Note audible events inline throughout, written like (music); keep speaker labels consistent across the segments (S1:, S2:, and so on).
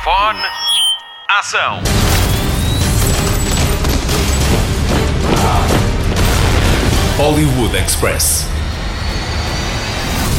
S1: Microfone. Ação.
S2: Hollywood Express.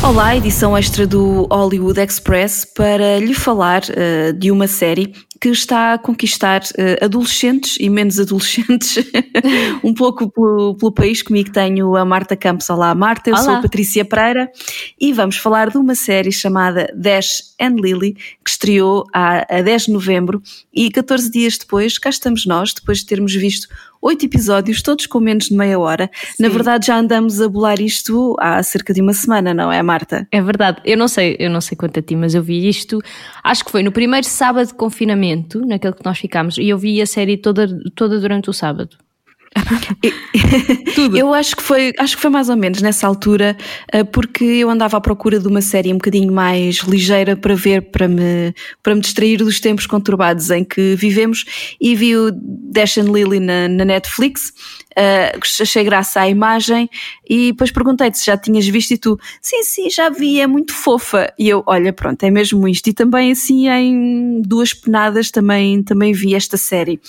S3: Olá, edição extra do Hollywood Express para lhe falar uh, de uma série que está a conquistar uh, adolescentes e menos adolescentes (laughs) um pouco pelo, pelo, país. Comigo tenho a Marta Campos. Olá, Marta. Eu
S4: Olá.
S3: sou a Patrícia Pereira e vamos falar de uma série chamada Dash and Lily que estreou a, a 10 de novembro e 14 dias depois cá estamos nós, depois de termos visto oito episódios, todos com menos de meia hora.
S4: Sim.
S3: Na verdade, já andamos a bolar isto há cerca de uma semana, não é, Marta?
S4: É verdade. Eu não sei, eu não sei quanto a ti, mas eu vi isto. Acho que foi no primeiro sábado de confinamento, naquele que nós ficámos, e eu vi a série toda, toda durante o sábado. (laughs)
S3: Tudo. Eu acho que foi, acho que foi mais ou menos nessa altura, eh, porque eu andava à procura de uma série um bocadinho mais ligeira para ver, para me, para me distrair dos tempos conturbados em que vivemos e vi o Dash and Lily na, na Netflix. Uh, achei graça à imagem e depois perguntei-te se já tinhas visto e tu, sim, sim, já vi, é muito fofa. E eu, olha, pronto, é mesmo isto. E também assim em duas penadas também, também vi esta série.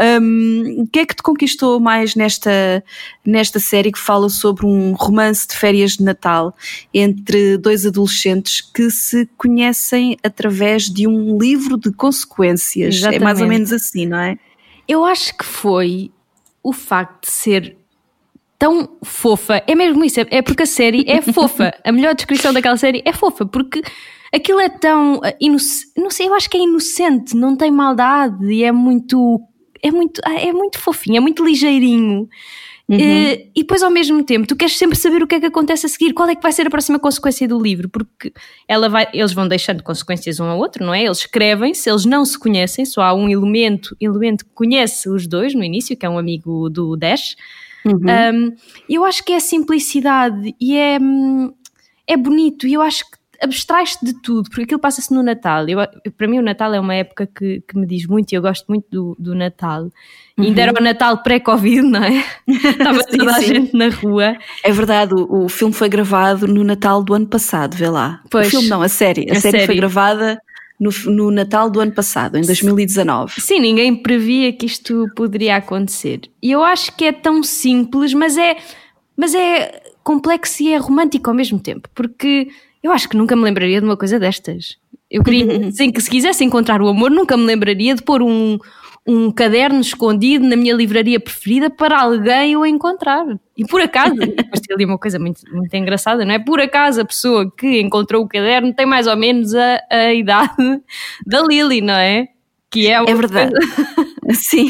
S3: Um, o que é que te conquistou mais nesta, nesta série que fala sobre um romance de férias de Natal entre dois adolescentes que se conhecem através de um livro de consequências?
S4: Exatamente.
S3: É mais ou menos assim, não é?
S4: Eu acho que foi o facto de ser tão fofa, é mesmo isso, é porque a série é fofa. A melhor descrição daquela série é fofa, porque aquilo é tão inocente, não sei, eu acho que é inocente, não tem maldade e é muito é muito é muito fofinho, é muito ligeirinho. Uhum. E, e depois ao mesmo tempo tu queres sempre saber o que é que acontece a seguir, qual é que vai ser a próxima consequência do livro, porque ela vai, eles vão deixando consequências um ao outro, não é? Eles escrevem-se, eles não se conhecem, só há um elemento, elemento que conhece os dois no início, que é um amigo do Dash.
S3: Uhum.
S4: Um, eu acho que é simplicidade e é, é bonito, e eu acho que abstrai-te de tudo, porque aquilo passa-se no Natal. Eu, para mim, o Natal é uma época que, que me diz muito e eu gosto muito do, do Natal. Uhum. Ainda era o Natal pré-Covid, não é? (laughs) Estava
S3: sim,
S4: toda a
S3: sim.
S4: gente na rua.
S3: É verdade, o, o, filme foi gravado no Natal do ano passado, vê lá.
S4: Pois,
S3: o filme não, a série. A,
S4: a
S3: série,
S4: série,
S3: foi gravada no, no, Natal do ano passado, em 2019.
S4: Sim, ninguém previa que isto poderia acontecer. E eu acho que é tão simples, mas é, mas é complexo e é romântico ao mesmo tempo, porque eu acho que nunca me lembraria de uma coisa destas. Eu queria, (laughs) sim, que se quisesse encontrar o amor, nunca me lembraria de pôr um, um caderno escondido na minha livraria preferida para alguém o encontrar. E por acaso, (laughs) depois tem ali uma coisa muito, muito engraçada, não é? Por acaso a pessoa que encontrou o caderno tem mais ou menos a, a idade da Lily, não é? Que é,
S3: é verdade. (laughs) Sim,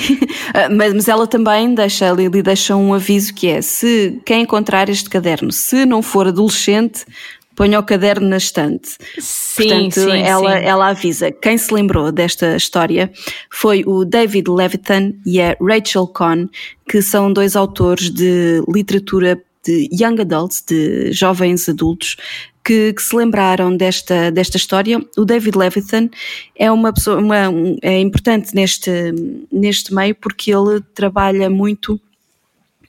S3: mas, mas ela também deixa, a Lily deixa um aviso que é: se quem encontrar este caderno, se não for adolescente, ponha o caderno na estante.
S4: Sim,
S3: Portanto,
S4: sim,
S3: ela,
S4: sim.
S3: ela avisa. Quem se lembrou desta história foi o David Levitan e a Rachel Cohn, que são dois autores de literatura de young adults, de jovens adultos, que, que, se lembraram desta, desta história. O David Levitan é uma pessoa, uma, um, é importante neste, neste meio porque ele trabalha muito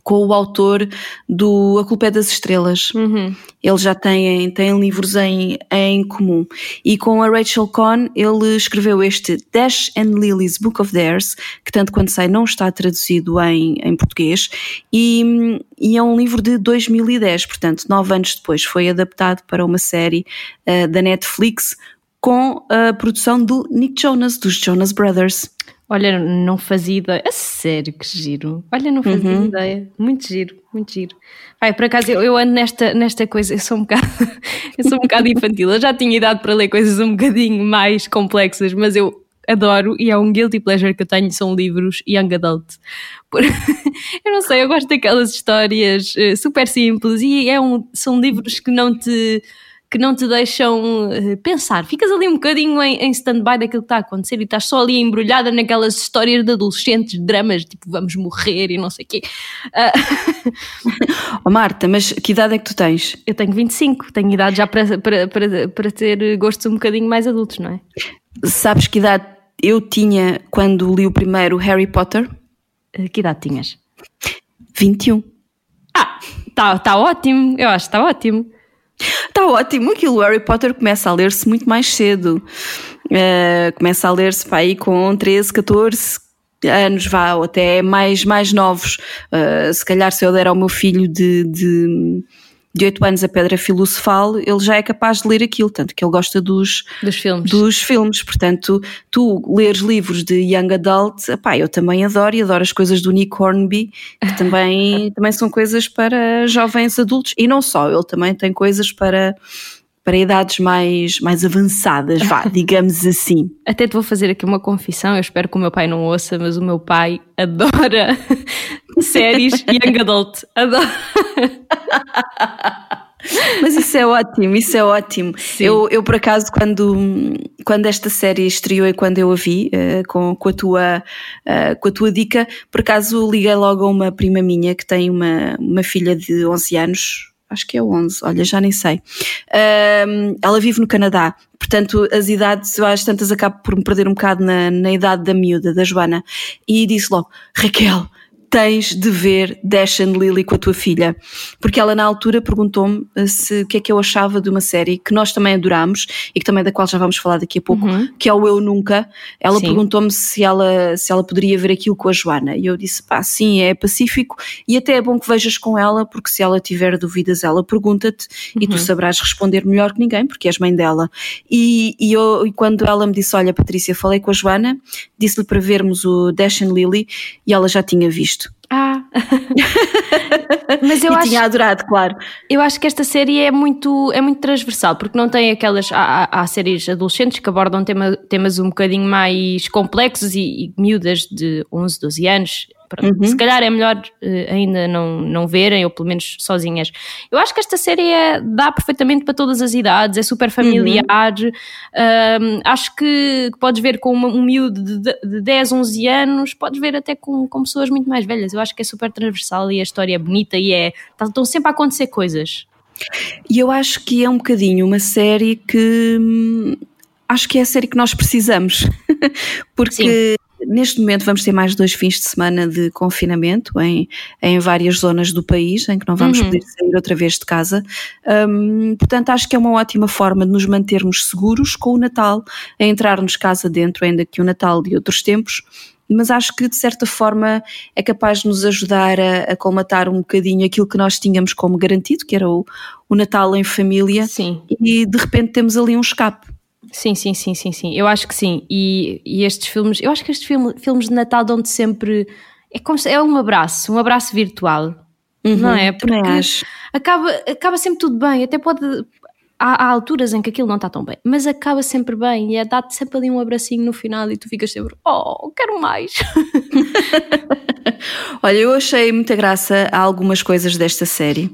S3: com o autor do A Culpa é das Estrelas.
S4: Uhum.
S3: Eles já têm, têm livros em, em comum. E com a Rachel Cohn, ele escreveu este Dash and Lily's Book of Theirs, que tanto quanto sei não está traduzido em, em português, e, e é um livro de 2010, portanto, nove anos depois foi adaptado para uma série uh, da Netflix com a produção do Nick Jonas, dos Jonas Brothers.
S4: Olha, não fazia ideia. A sério, que giro. Olha, não fazia uhum. ideia. Muito giro, muito giro. Ai, por acaso, eu, eu ando nesta, nesta coisa, eu sou um bocado, (laughs) eu sou um bocado infantil. Eu já tinha idade para ler coisas um bocadinho mais complexas, mas eu adoro e é um guilty pleasure que eu tenho, são livros young adult. Por, (laughs) eu não sei, eu gosto daquelas histórias uh, super simples e é um, são livros que não te que não te deixam uh, pensar. Ficas ali um bocadinho em, em stand-by daquilo que está a acontecer e estás só ali embrulhada naquelas histórias de adolescentes, dramas, tipo vamos morrer e não sei o quê.
S3: Uh... (laughs) oh, Marta, mas que idade é que tu tens?
S4: Eu tenho 25, tenho idade já para, para, para, para ter gostos um bocadinho mais adultos, não é?
S3: Sabes que idade eu tinha quando li o primeiro Harry Potter?
S4: Uh, que idade tinhas?
S3: 21.
S4: Ah, está tá ótimo, eu acho que está ótimo.
S3: Está ótimo, aquilo o Harry Potter começa a ler-se muito mais cedo. Uh, começa a ler-se para aí com 13, 14 anos, vá, ou até mais, mais novos. Uh, se calhar se eu der ao meu filho de, de de 8 anos a Pedra Filosofal, ele já é capaz de ler aquilo, tanto que ele gosta dos,
S4: dos filmes.
S3: Dos filmes. Portanto, tu leres livros de Young Adult, epá, eu também adoro e adoro as coisas do Nick Hornby, que também, (laughs) também são coisas para jovens adultos. E não só, ele também tem coisas para para idades mais, mais avançadas, vá, (laughs) digamos assim.
S4: Até te vou fazer aqui uma confissão, eu espero que o meu pai não ouça, mas o meu pai adora (laughs) séries Young Adult, adora. (laughs)
S3: Mas isso é ótimo, isso é ótimo. Eu, eu, por acaso, quando, quando esta série estreou e quando eu a vi, uh, com, com, a tua, uh, com a tua dica, por acaso liguei logo a uma prima minha que tem uma, uma filha de 11 anos, acho que é 11, olha, já nem sei. Uh, ela vive no Canadá, portanto, as idades, às tantas acabo por me perder um bocado na, na idade da miúda, da Joana, e disse logo: Raquel, tens de ver Dash and Lily com a tua filha. Porque ela na altura perguntou-me eh, se o que é que eu achava de uma série que nós também adorámos e que também da qual já vamos falar daqui a pouco, uhum. que é o Eu Nunca. Ela perguntou-me se ela, se ela poderia ver aquilo com a Joana. E eu disse, pá, sim, é pacífico e até é bom que vejas com ela, porque se ela tiver dúvidas, ela pergunta-te uhum. e tu uhum. sabrás responder melhor que ninguém, porque és mãe dela. E, e, eu, e quando ela me disse, olha Patrícia, falei com a Joana, disse-lhe para vermos o Dash and Lily e ela já tinha visto.
S4: Ah! (laughs) Mas eu
S3: e
S4: acho,
S3: tinha adorado, claro.
S4: Eu acho que esta série é muito, é muito transversal, porque não tem aquelas. Há, há séries adolescentes que abordam tema, temas um bocadinho mais complexos e, e miúdas de 11, 12 anos Uhum. Se calhar é melhor uh, ainda não, não verem, ou pelo menos sozinhas. Eu acho que esta série é, dá perfeitamente para todas as idades, é super familiar. Uhum. acho que, que, podes ver com uma, um miúdo de, de 10, 11 anos, podes ver até com, com pessoas muito mais velhas. Eu acho que é super transversal e a história é bonita e é. Tá, estão sempre a acontecer coisas.
S3: E eu acho que é um bocadinho uma série que. Hum, acho que é a série que nós precisamos. (laughs) Porque. Sim Neste momento vamos ter mais dois fins de semana de confinamento em, em várias zonas do país, em que não vamos uhum. poder sair outra vez de casa. Um, portanto, acho que é uma ótima forma de nos mantermos seguros com o Natal, a entrar-nos casa dentro, ainda que o Natal de outros tempos, mas acho que de certa forma é capaz de nos ajudar a, a colmatar um bocadinho aquilo que nós tínhamos como garantido, que era o, o Natal em família,
S4: Sim.
S3: e de repente temos ali um escape.
S4: Sim, sim, sim, sim, sim. Eu acho que sim. E, e estes filmes, eu acho que estes filme, filmes de Natal dão-te sempre. É, como, é um abraço, um abraço virtual. Uhum, não é?
S3: Porque.
S4: Acaba, acaba sempre tudo bem. Até pode. Há, há, alturas em que aquilo não está tão bem, mas acaba sempre bem e é dá-te sempre ali um abracinho no final e tu ficas sempre, oh, quero mais. (laughs)
S3: Olha, eu achei muita graça a algumas coisas desta série.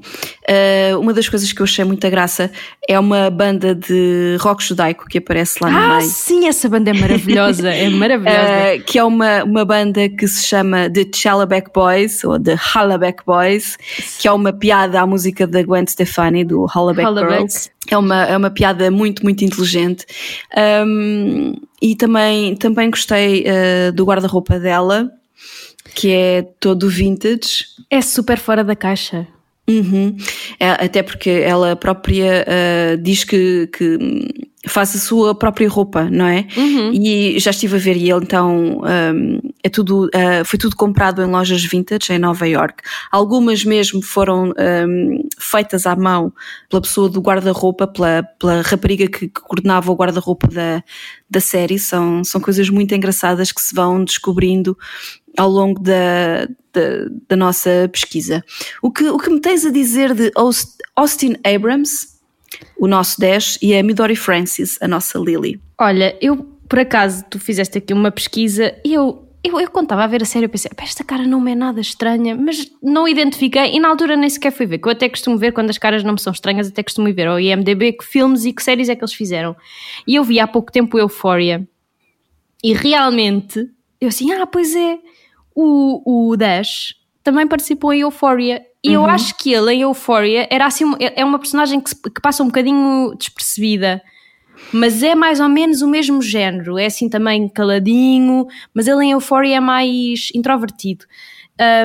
S3: Uh, uma das coisas que eu achei muita graça é uma banda de rock judaico que aparece lá no
S4: ah,
S3: meio.
S4: Ah, sim, essa banda é maravilhosa, é (laughs) maravilhosa.
S3: Uh, que é uma, uma banda que se chama The Chalaback Boys, ou The Hallaback Boys, que é uma piada à música da Gwen Stefani, do Hallaback, Girls. É uma, é uma piada muito, muito inteligente. Um, e também, também gostei uh, do guarda-roupa dela que é todo vintage.
S4: É super fora da caixa.
S3: Uhum. É, até porque ela própria uh, diz que, que faz a sua própria roupa, não é?
S4: Uhum.
S3: E já estive a ver e ele então um, é tudo, uh, foi tudo comprado em lojas vintage em Nova York. Algumas mesmo foram um, feitas à mão pela pessoa do guarda-roupa, pela, pela rapariga que, que coordenava o guarda-roupa da, da série. São, são coisas muito engraçadas que se vão descobrindo ao longo da, da, da, nossa pesquisa. O que, o que me tens a dizer de Austin Abrams, o nosso Dash, e a Midori Francis, a nossa Lily?
S4: Olha, eu, por acaso, tu fizeste aqui uma pesquisa e eu eu, eu quando estava a ver a série eu pensei, esta cara não me é nada estranha, mas não identifiquei e na altura nem sequer fui ver, que eu até costumo ver quando as caras não me são estranhas, até costumo ver ao IMDB que filmes e que séries é que eles fizeram. E eu vi há pouco tempo Euphoria e realmente eu assim, ah, pois é, o, o Dash também participou em Euphoria. E uhum. eu acho que ele em Euphoria era assim, é uma personagem que, que passa um bocadinho despercebida mas é mais ou menos o mesmo género, é assim também caladinho, mas ele em Euphoria é mais introvertido.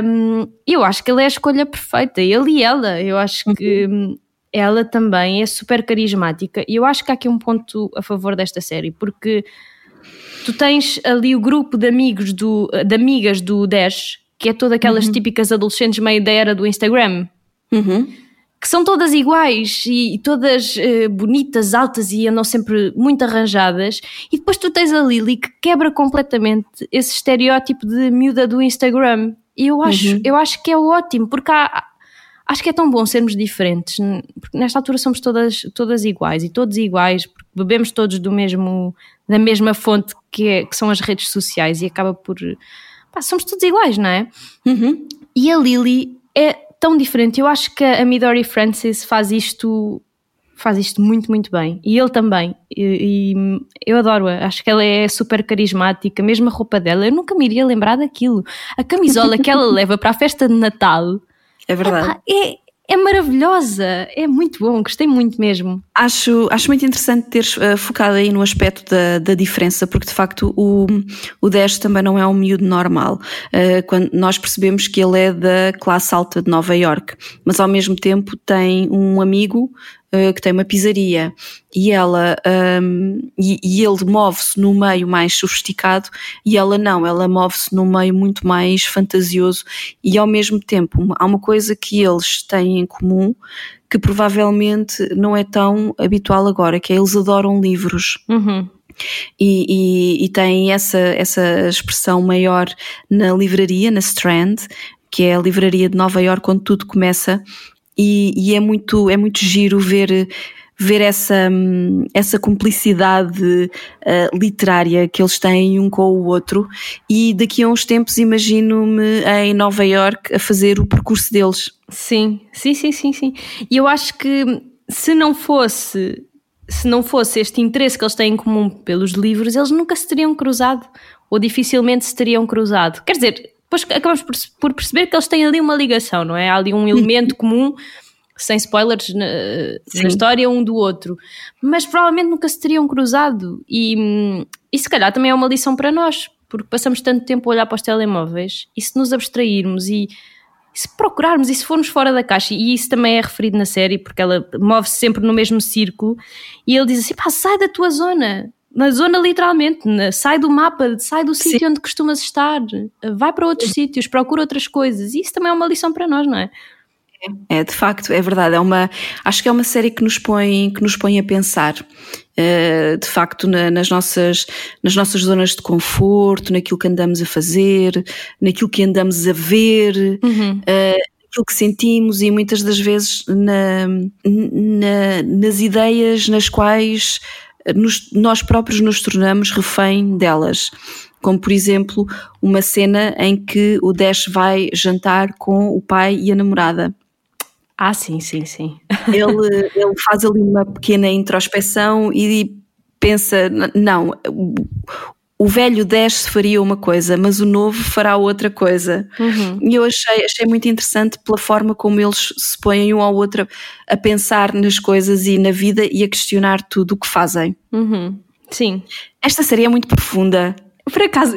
S4: Um, eu acho que ele é a escolha perfeita, ele e ela. Eu acho que uhum. ela também é super carismática e eu acho que há aqui um ponto a favor desta série, porque tu tens ali o grupo de amigos do, de amigas do Dash, que é todas aquelas uhum. típicas adolescentes meio da era do Instagram.
S3: Uhum.
S4: Que são todas iguais e, e todas uh, bonitas, altas e andam sempre muito arranjadas. E depois tu tens a Lily que quebra completamente esse estereótipo de miúda do Instagram. E eu acho, uhum. eu acho que é ótimo, porque há, acho que é tão bom sermos diferentes, porque nesta altura somos todas, todas iguais e todos iguais, porque bebemos todos do mesmo, da mesma fonte que, é, que são as redes sociais e acaba por. Pá, somos todos iguais, não é?
S3: Uhum.
S4: E a Lily é tão diferente. Eu acho que a Midori Francis faz isto faz isto muito, muito bem. E ele também. E, e eu adoro-a. Acho que ela é super carismática, mesmo a roupa dela. Eu nunca me iria lembrar daquilo. A camisola que ela (laughs) leva para a festa de Natal.
S3: É verdade.
S4: é, é maravilhosa, é muito bom, gostei muito mesmo.
S3: Acho, acho muito interessante teres uh, focado aí no aspecto da, da diferença, porque de facto o, o Dash também não é um miúdo normal. Uh, quando nós percebemos que ele é da classe alta de Nova York, mas ao mesmo tempo tem um amigo uh, que tem uma pizzaria e ela um, e, e, ele move-se no meio mais sofisticado e ela não, ela move-se no meio muito mais fantasioso e ao mesmo tempo há uma coisa que eles têm em comum que provavelmente não é tão habitual agora, que é eles adoram livros.
S4: Uhum.
S3: E, e, e tem essa, essa expressão maior na livraria, na Strand, que é a livraria de Nova York onde tudo começa e, e é muito é muito giro ver ver essa, essa cumplicidade uh, literária que eles têm um com o outro e daqui a uns tempos imagino-me em Nova York a fazer o percurso deles.
S4: Sim, sim, sim, sim, sim. E eu acho que se não fosse se não fosse este interesse que eles têm em comum pelos livros, eles nunca se teriam cruzado ou dificilmente se teriam cruzado. Quer dizer, depois acabamos por, por, perceber que eles têm ali uma ligação, não é? Há ali um elemento comum, sem spoilers na, na, história um do outro, mas provavelmente nunca se teriam cruzado. E, e se calhar também é uma lição para nós, porque passamos tanto tempo a olhar para os telemóveis e se nos abstrairmos e, se procurarmos e se formos fora da caixa, e isso também é referido na série, porque ela move-se sempre no mesmo círculo, e ele diz assim: pá, sai da tua zona, na zona literalmente, na, sai do mapa, sai do sítio onde costumas estar, vai para outros Sim. sítios, procura outras coisas. E isso também é uma lição para nós, não é?
S3: É, de facto, é verdade. É uma, acho que é uma série que nos põe, que nos põe a pensar, uh, de facto, na, nas, nossas, nas nossas zonas de conforto, naquilo que andamos a fazer, naquilo que andamos a ver,
S4: uhum. uh,
S3: aquilo que sentimos e muitas das vezes na, na, nas ideias nas quais nos, nós próprios nos tornamos refém delas. Como, por exemplo, uma cena em que o Dash vai jantar com o pai e a namorada.
S4: Ah, sim, sim, sim. (laughs)
S3: Ele, ele faz ali uma pequena introspeção e pensa: não, o velho Dash faria uma coisa, mas o novo fará outra coisa.
S4: Uhum.
S3: E eu achei, achei muito interessante pela forma como eles se põem um ao outro a pensar nas coisas e na vida e a questionar tudo o que fazem.
S4: Uhum. Sim.
S3: Esta série é muito profunda.
S4: Por acaso,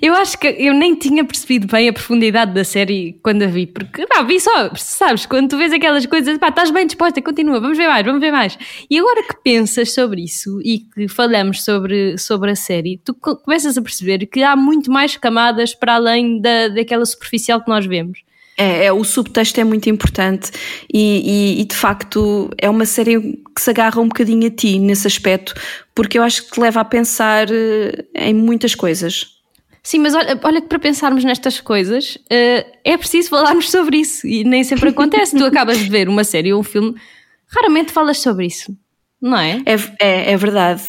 S4: eu acho que eu nem tinha percebido bem a profundidade da série quando a vi, porque pá, vi só, sabes, quando tu vês aquelas coisas, pá, estás bem disposta, continua, vamos ver mais, vamos ver mais. E agora que pensas sobre isso e que falamos sobre, sobre a série, tu começas a perceber que há muito mais camadas para além da, daquela superficial que nós vemos.
S3: É, é, o subtexto é muito importante e, e, e, de facto é uma série que se agarra um bocadinho a ti nesse aspecto, porque eu acho que te leva a pensar eh, em muitas coisas.
S4: Sim, mas olha, olha que para pensarmos nestas coisas uh, é preciso falarmos sobre isso e nem sempre acontece. tu acabas de ver uma série ou um filme, raramente falas sobre isso não é?
S3: É, é, é verdade.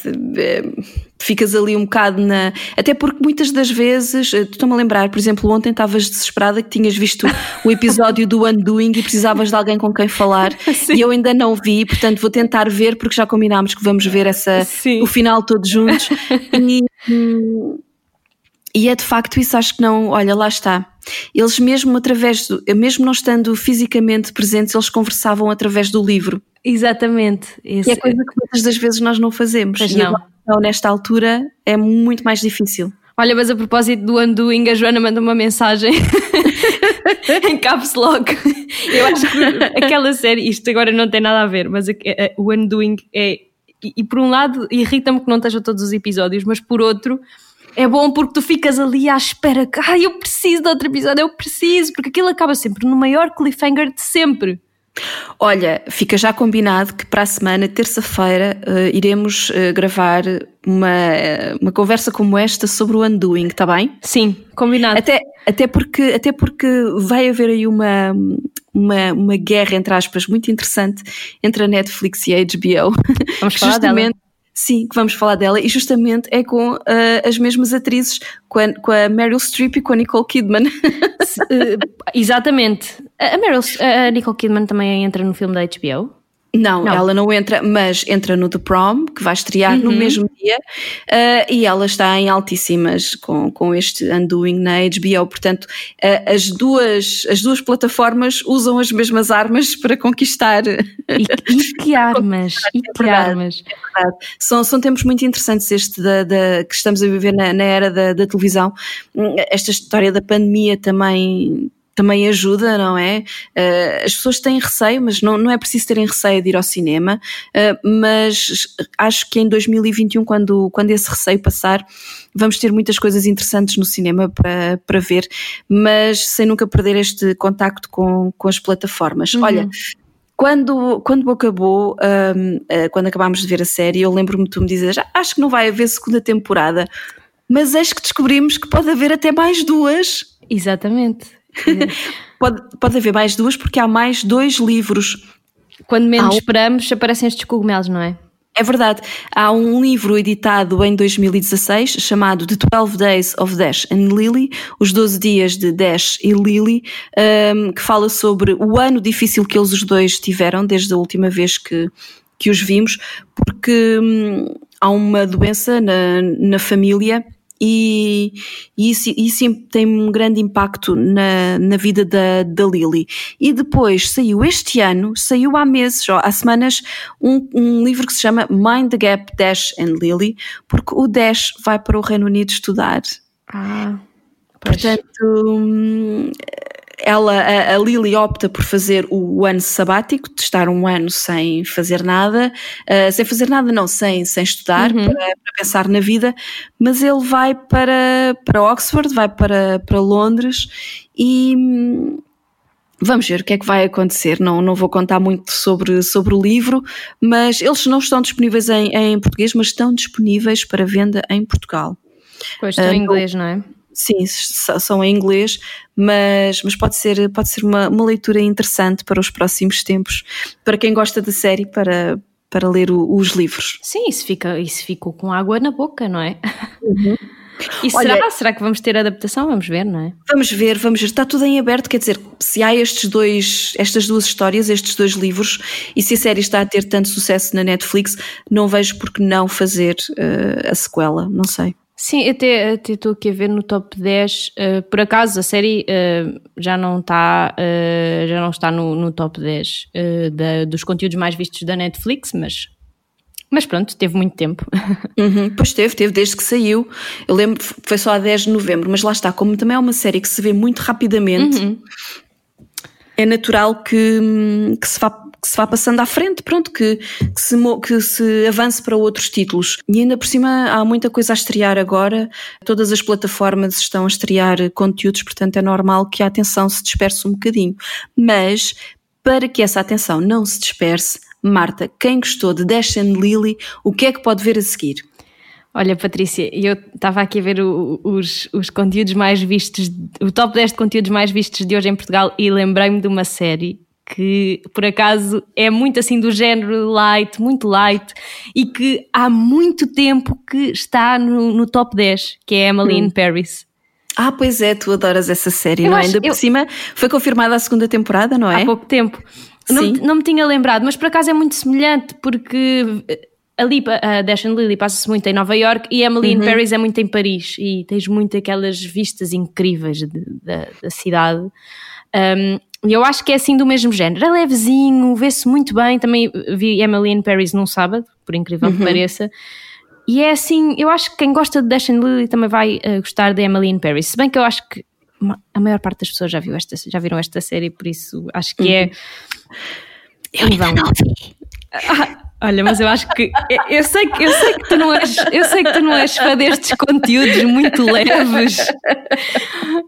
S3: Ficas ali um bocado na. Até porque muitas das vezes, eh, estou-me a lembrar, por exemplo, ontem estavas desesperada que tinhas visto (laughs) o episódio do Undoing e precisavas de alguém com quem falar (laughs) Sim. e eu ainda não vi, portanto vou tentar ver porque já combinámos que vamos ver essa, Sim. o final todos juntos. (laughs) e, e é de facto isso, acho que não, olha, lá está. Eles mesmo através, do, mesmo não estando fisicamente presentes, eles conversavam através do livro.
S4: Exatamente.
S3: Esse... E é coisa que muitas das vezes nós não fazemos.
S4: Pois não.
S3: Agora, nesta altura é muito mais difícil.
S4: Olha, mas a propósito do Undoing, a Joana manda uma mensagem em caps lock. Eu acho que aquela série, isto agora não tem nada a ver, mas o Undoing é. E, e por um lado, irrita-me que não estejam todos os episódios, mas por outro, é bom porque tu ficas ali à espera que, ai, eu preciso de outro episódio, eu preciso, porque aquilo acaba sempre no maior cliffhanger de sempre.
S3: Olha, fica já combinado que para a semana, terça-feira, uh, iremos uh, gravar uma, uma conversa como esta sobre o Undoing, está bem?
S4: Sim, combinado.
S3: Até, até, porque, até porque vai haver aí uma, uma, uma guerra, entre aspas, muito interessante entre a Netflix e a HBO.
S4: Vamos falar dela.
S3: Sim, que vamos falar dela, e justamente é com uh, as mesmas atrizes, com a, com a Meryl Streep e com a Nicole Kidman.
S4: uh, (laughs) exatamente. A, Meryl, a Nicole Kidman também entra no filme da HBO?
S3: Não, não, ela não entra, mas entra no The Prom, que vai estrear uhum. no mesmo dia, uh, e ela está em altíssimas com, com este Undoing na HBO. Portanto, uh, as, duas, as duas plataformas usam as mesmas armas para conquistar. E, (laughs)
S4: e que armas! e que é armas!
S3: É são, são tempos muito interessantes este da, da que estamos a viver na, na era da, da televisão. Hum, esta história da pandemia também também ajuda, não é? Uh, as pessoas têm receio, mas não, não é preciso terem receio de ir ao cinema, uh, mas acho que em 2021, quando, quando esse receio passar, vamos ter muitas coisas interessantes no cinema para, para ver, mas sem nunca perder este contacto com, com as plataformas. Uhum. Olha, quando, quando acabou, um, uh, quando acabámos de ver a série, eu lembro-me de tu me dizer, acho que não vai haver segunda temporada, mas eis que descobrimos que pode haver até mais duas.
S4: Exatamente. (laughs)
S3: pode, pode haver mais duas porque há mais dois livros.
S4: Quando menos há esperamos, aparecem estes cogumelos, não é?
S3: É verdade. Há um livro editado em 2016 chamado The 12 Days of Dash and Lily, Os 12 Dias de Dash e Lily, um, que fala sobre o ano difícil que eles os dois tiveram desde a última vez que, que os vimos, porque hum, há uma doença na, na família e, e isso, isso, tem um grande impacto na, na vida da, da Lily. E depois saiu este ano, saiu há meses, ó, há semanas, um, um livro que se chama Mind the Gap Dash and Lily, porque o Dash vai para o Reino Unido estudar.
S4: Ah,
S3: Portanto, hum, ela, a, a Lily opta por fazer o, ano sabático, de estar um ano sem fazer nada, uh, sem fazer nada não, sem, sem estudar, uhum. para, para, pensar na vida, mas ele vai para, para Oxford, vai para, para Londres e hum, Vamos ver o que é que vai acontecer. Não, não vou contar muito sobre, sobre o livro, mas eles não estão disponíveis em, em português, mas estão disponíveis para venda em Portugal.
S4: Pois estão uh, em inglês, não é?
S3: Sim, são em inglês, mas, mas pode ser, pode ser uma, uma leitura interessante para os próximos tempos, para quem gosta da série, para, para ler o, os livros.
S4: Sim, isso, fica, isso ficou com água na boca, não é? Uhum. (laughs) E Olha, será, será que vamos ter adaptação? Vamos ver, não é?
S3: Vamos ver, vamos ver. Está tudo em aberto, quer dizer, se há estes dois, estas duas histórias, estes dois livros, e se a série está a ter tanto sucesso na Netflix, não vejo por que não fazer uh, a sequela, não sei.
S4: Sim, até estou aqui a ver no top 10. Uh, eh, por acaso a série uh, já não está, uh, já não está no, no top 10 da, dos conteúdos mais vistos da Netflix, mas, mas pronto, teve muito tempo. (laughs)
S3: Uhum, pois teve, teve desde que saiu. Eu lembro, foi só a 10 de novembro, mas lá está, como também é uma série que se vê muito rapidamente. Uhum. É natural que, que se vá que se vá passando à frente, pronto, que, que, se, que se avance para outros títulos. E ainda por cima há muita coisa a estrear agora, todas as plataformas estão a estrear conteúdos, portanto é normal que a atenção se disperse um bocadinho. Mas para que essa atenção não se disperse, Marta, quem gostou de Dash and Lily, o que é que pode ver a seguir?
S4: Olha, Patrícia, eu estava aqui a ver o, os, os conteúdos mais vistos, o top 10 de conteúdos mais vistos de hoje em Portugal e lembrei-me de uma série que por acaso é muito assim do género light, muito light, e que há muito tempo que está no, no top 10, que é Emily hum. in Paris.
S3: Ah, pois é, tu adoras essa série, eu não é? Ainda por cima foi confirmada a segunda temporada, não é?
S4: Há pouco tempo. Não, não me tinha lembrado, mas por acaso é muito semelhante, porque eh, ali a Dash and Lily passa-se muito em Nova York e Emily uhum. in Paris é muito em Paris e tens muito aquelas vistas incríveis de, de, da, da cidade. Um, e eu acho que é assim do mesmo género. É levezinho, vê-se muito bem. Também vi Emily in Paris num sábado, por incrível uhum. que pareça. e é assim, eu acho que quem gosta de Dash and Lily também vai uh, gostar de Emily in Paris. Se bem que eu acho que a maior parte das pessoas já, viu esta, já viram esta série, por isso acho que é. Uhum.
S3: Eu ainda não vi.
S4: Ah, olha, mas eu acho que eu, sei que eu sei que tu não és eu sei que tu não és fã destes conteúdos muito leves,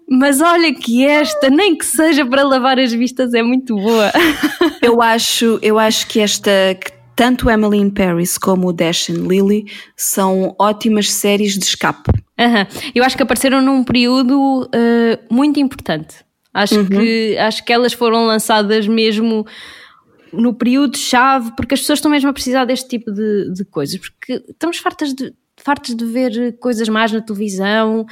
S4: mas olha que esta nem que seja para lavar as vistas é muito boa.
S3: Eu acho eu acho que esta que tanto Emily in Paris como o Dash and Lily são ótimas séries de escape.
S4: Uhum. Eu acho que apareceram num período uh, muito importante. Acho, uhum. que, acho que elas foram lançadas mesmo no período-chave, porque as pessoas estão mesmo a precisar deste tipo de, de coisas, porque estamos fartas de, fartas de ver coisas mais na televisão.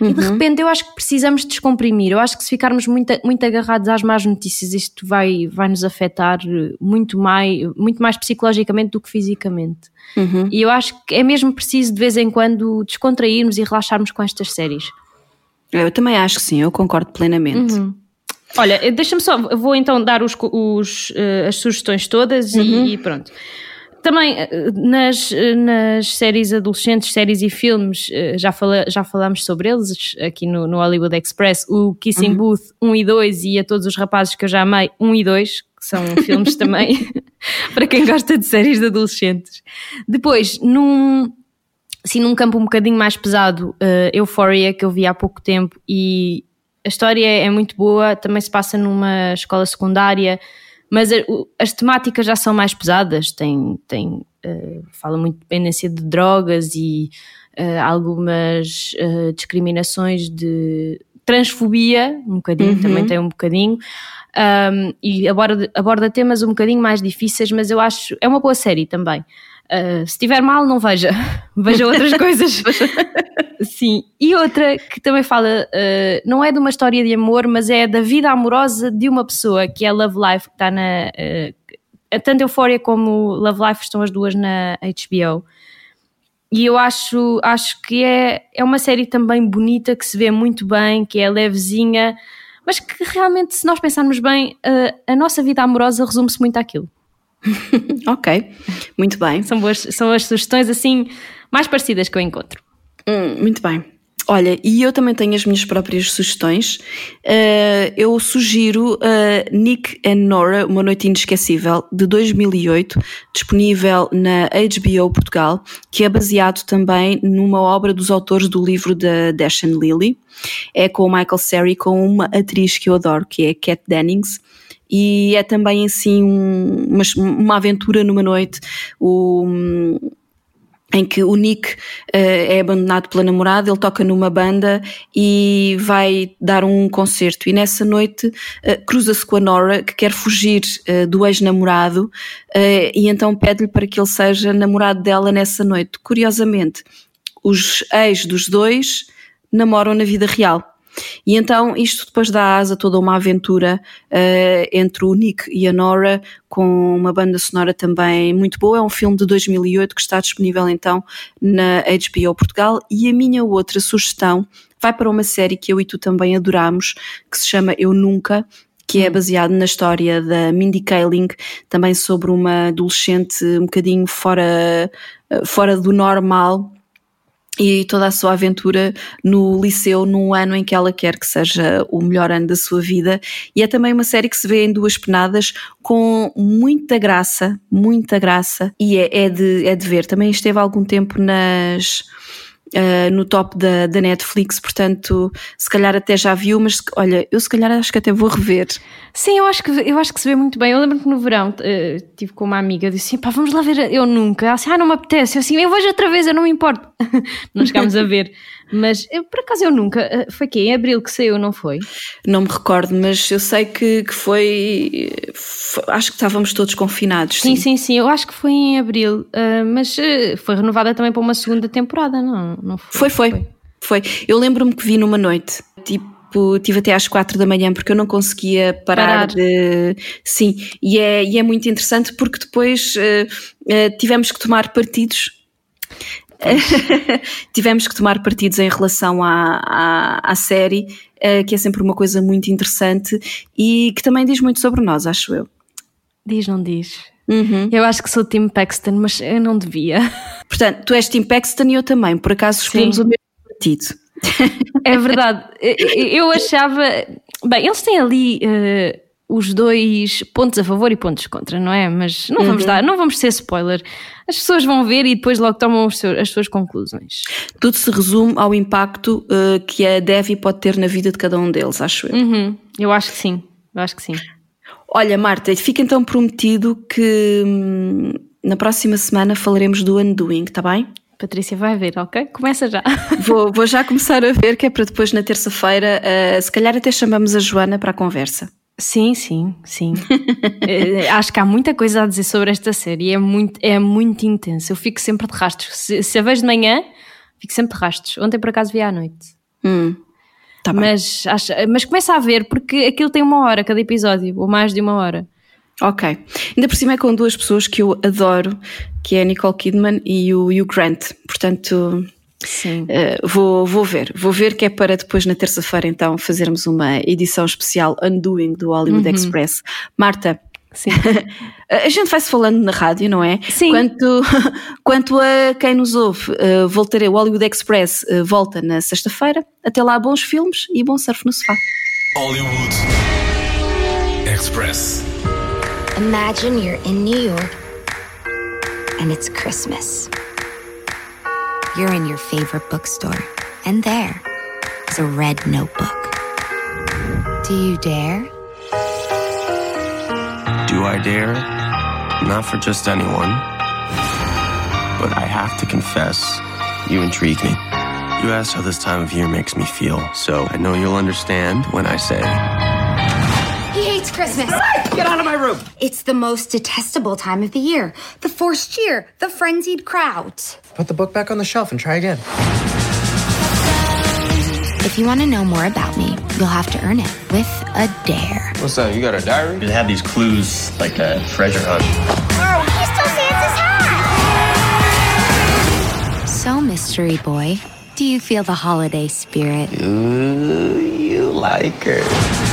S4: Uhum. E de uhum. repente eu acho que precisamos descomprimir. Eu acho que se ficarmos muito, muito agarrados às más notícias, isto vai, vai nos afetar muito mais, muito mais psicologicamente do que fisicamente. Uhum. E eu acho que é mesmo preciso de vez em quando descontrairmos e relaxarmos com estas séries.
S3: Eu também acho que sim, eu concordo plenamente.
S4: Uhum. Olha, deixa-me só, vou então dar os, os, uh, as sugestões todas uhum. e, e, pronto. Também eh, nas, eh, nas séries adolescentes, séries e filmes, já, fala, já falámos sobre eles aqui no, no Hollywood Express, o Kissing uhum. Booth 1 e 2 e a todos os rapazes que eu já amei 1 e 2, que são (laughs) filmes também (laughs) para quem gosta de séries de adolescentes. Depois, num, assim, num campo um bocadinho mais pesado, uh, Euphoria, que eu vi há pouco tempo e a história é muito boa, também se passa numa escola secundária, mas as temáticas já são mais pesadas, tem, tem uh, fala muito de dependência de drogas e uh, algumas uh, discriminações de transfobia, um bocadinho, uhum. também tem um bocadinho, um, e aborda, aborda temas um bocadinho mais difíceis, mas eu acho, é uma boa série também. Uh, se estiver mal, não veja. (laughs) Veja outras (laughs) coisas. (laughs) Sim. E outra que também fala, uh, não é de uma história de amor, mas é da vida amorosa de uma pessoa, que é Love Life, que está na. Uh, tanto Euphoria como Love Life estão as duas na HBO. E eu acho, acho que é, é uma série também bonita, que se vê muito bem, que é levezinha, mas que realmente, se nós pensarmos bem, a nossa vida amorosa resume-se muito àquilo. (laughs)
S3: ok, muito bem.
S4: São, boas, são as sugestões assim mais parecidas que eu encontro.
S3: Hum, muito bem. Olha, e eu também tenho as minhas próprias sugestões. Uh, eu sugiro uh, Nick and Nora, Uma Noite Inesquecível, de 2008, disponível na HBO Portugal, que é baseado também numa obra dos autores do livro da Dash and Lily. É com o Michael e com uma atriz que eu adoro, que é Kat Dennings e é também assim um, uma, uma aventura numa noite. O, em que o Nick uh, é abandonado pela namorada, ele toca numa banda e vai dar um concerto. E nessa noite uh, cruza-se com a Nora, que quer fugir uh, do ex-namorado, e então pede-lhe para que ele seja namorado dela nessa noite. Curiosamente, os ex dos dois namoram na vida real. E então isto depois dá asa a toda uma aventura uh, entre o Nick e a Nora, com uma banda sonora também muito boa. É um filme de 2008 que está disponível então na HBO Portugal. E a minha outra sugestão vai para uma série que eu e tu também adoramos, que se chama Eu Nunca, que é hum. baseado na história da Mindy Kaling, também sobre uma adolescente um bocadinho fora, eh, fora do normal, e toda a sua aventura no liceu num ano em que ela quer que seja o melhor ano da sua vida e é também uma série que se vê em duas penadas com muita graça, muita graça e é, é de, é de ver. Também esteve algum tempo nas uh, no top da, da Netflix, portanto, se calhar até já viu, mas olha, eu se calhar acho que até vou rever.
S4: Sim, eu acho que, eu acho que se vê muito bem. Eu lembro que no verão uh, tive com uma amiga, disse assim, pá, vamos lá ver, eu nunca. Ela ah, não me apetece. Eu assim, eu vejo outra vez, eu não me importo. (laughs) não chegámos a ver. Mas eu, por acaso eu nunca. Eh, foi que em abril que saiu, não foi?
S3: Não me recordo, mas eu sei que, que foi, foi Acho que estávamos todos confinados.
S4: Sim, sim, sim. sim eu acho que foi em abril. Uh, mas foi renovada também para uma segunda temporada, não, não
S3: foi? Foi, foi. Foi. Eu lembro-me que vi numa noite. Tipo, tive até às quatro da manhã porque eu não conseguia parar, parar. de. Sim, e é, e é muito interessante porque depois uh, uh, tivemos que tomar partidos (laughs) tivemos que tomar partidos em relação à, à, à série, uh, que é sempre uma coisa muito interessante e que também diz muito sobre nós, acho eu.
S4: Diz, não diz?
S3: Uhum.
S4: Eu acho que sou Tim Paxton, mas eu não devia. (laughs)
S3: Portanto, tu és Tim Paxton e eu também, por acaso escolhemos
S4: Sim.
S3: o mesmo partido.
S4: É verdade. (laughs) Eu achava. Bem, eles têm ali eh, os dois pontos a favor e pontos contra, não é? Mas não vamos dar, não vamos ser spoiler. As pessoas vão ver e depois logo tomam seus- as suas conclusões.
S3: Tudo se resume ao impacto eh, que a Devi pode ter na vida de cada um deles, acho eu.
S4: Uhum, eu acho que sim. Eu acho que sim.
S3: Olha, Marta, fica então prometido que hum, na próxima semana falaremos do Undoing, está bem?
S4: Patrícia vai ver, ok? Começa já. (laughs)
S3: Vou, vou já começar a ver, que é para depois na terça-feira, eh, se calhar até chamamos a Joana para a conversa.
S4: Sim, sim, sim. (laughs) Eh, acho que há muita coisa a dizer sobre esta série. É muito, é muito intensa. Eu fico sempre de rastros. Se, se a vejo de manhã, fico sempre de rastros. Ontem por acaso vi à noite.
S3: Hum, tá.
S4: Mas, acho, mas começa a ver, porque aquilo tem uma hora cada episódio, ou mais de uma hora.
S3: Ok. Ainda por cima é com duas pessoas que eu adoro, que é a Nicole Kidman e o Hugh Grant. Portanto,
S4: Sim.
S3: eh, vou, vou ver. Vou ver que é para depois na terça-feira então fazermos uma edição especial Undoing do Hollywood Express. Marta,
S4: Sim. (laughs)
S3: a gente vai-se falando na rádio, não é?
S4: Sim.
S3: Quanto, (laughs) quanto a quem nos ouve, eh, voltarei. O Hollywood Express eh, volta na sexta-feira. Até lá, bons filmes e bom surf no sofá.
S2: Hollywood Express.
S5: Imagine you're in New York and it's Christmas. You're in your favorite bookstore, and there is a red notebook. Do you dare?
S6: Do I dare? Not for just anyone. But I have to confess, you intrigue me. You asked how this time of year makes me feel, so I know you'll understand when I say,
S5: Christmas.
S7: Get out of my room!
S5: It's the most detestable time of the year. The forced cheer, the frenzied crowds.
S7: Put the book back on the shelf and try again.
S5: If you want to know more about me, you'll have to earn it with a dare.
S6: What's that? You got a diary?
S8: You have these clues like a treasure hunt.
S5: Oh, he stole Santa's hat! So, mystery boy, do you feel the holiday spirit?
S6: Ooh, you like her.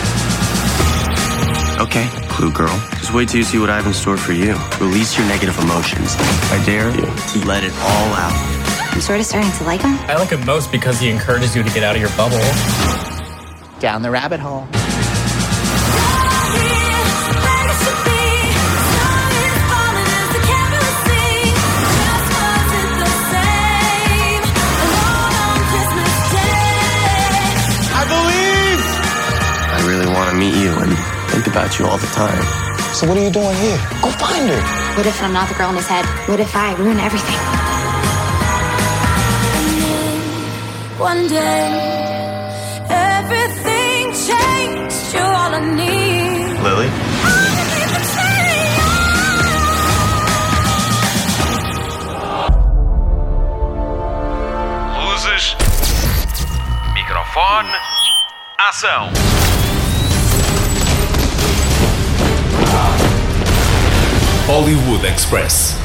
S6: Okay, Clue Girl. Just wait till you see what I have in store for you. Release your negative emotions. I dare you to let it all out.
S5: I'm sort of starting to like him.
S9: I like him most because he encourages you to get out of your bubble.
S7: Down the rabbit hole.
S6: Think about you all the time.
S7: So what are you doing here? Go find her.
S5: What if I'm not the girl in his head? What if I ruin everything?
S10: One day, everything changed. You're all I need.
S8: Lily?
S1: Luzes. Microfone. Ação.
S2: Hollywood Express.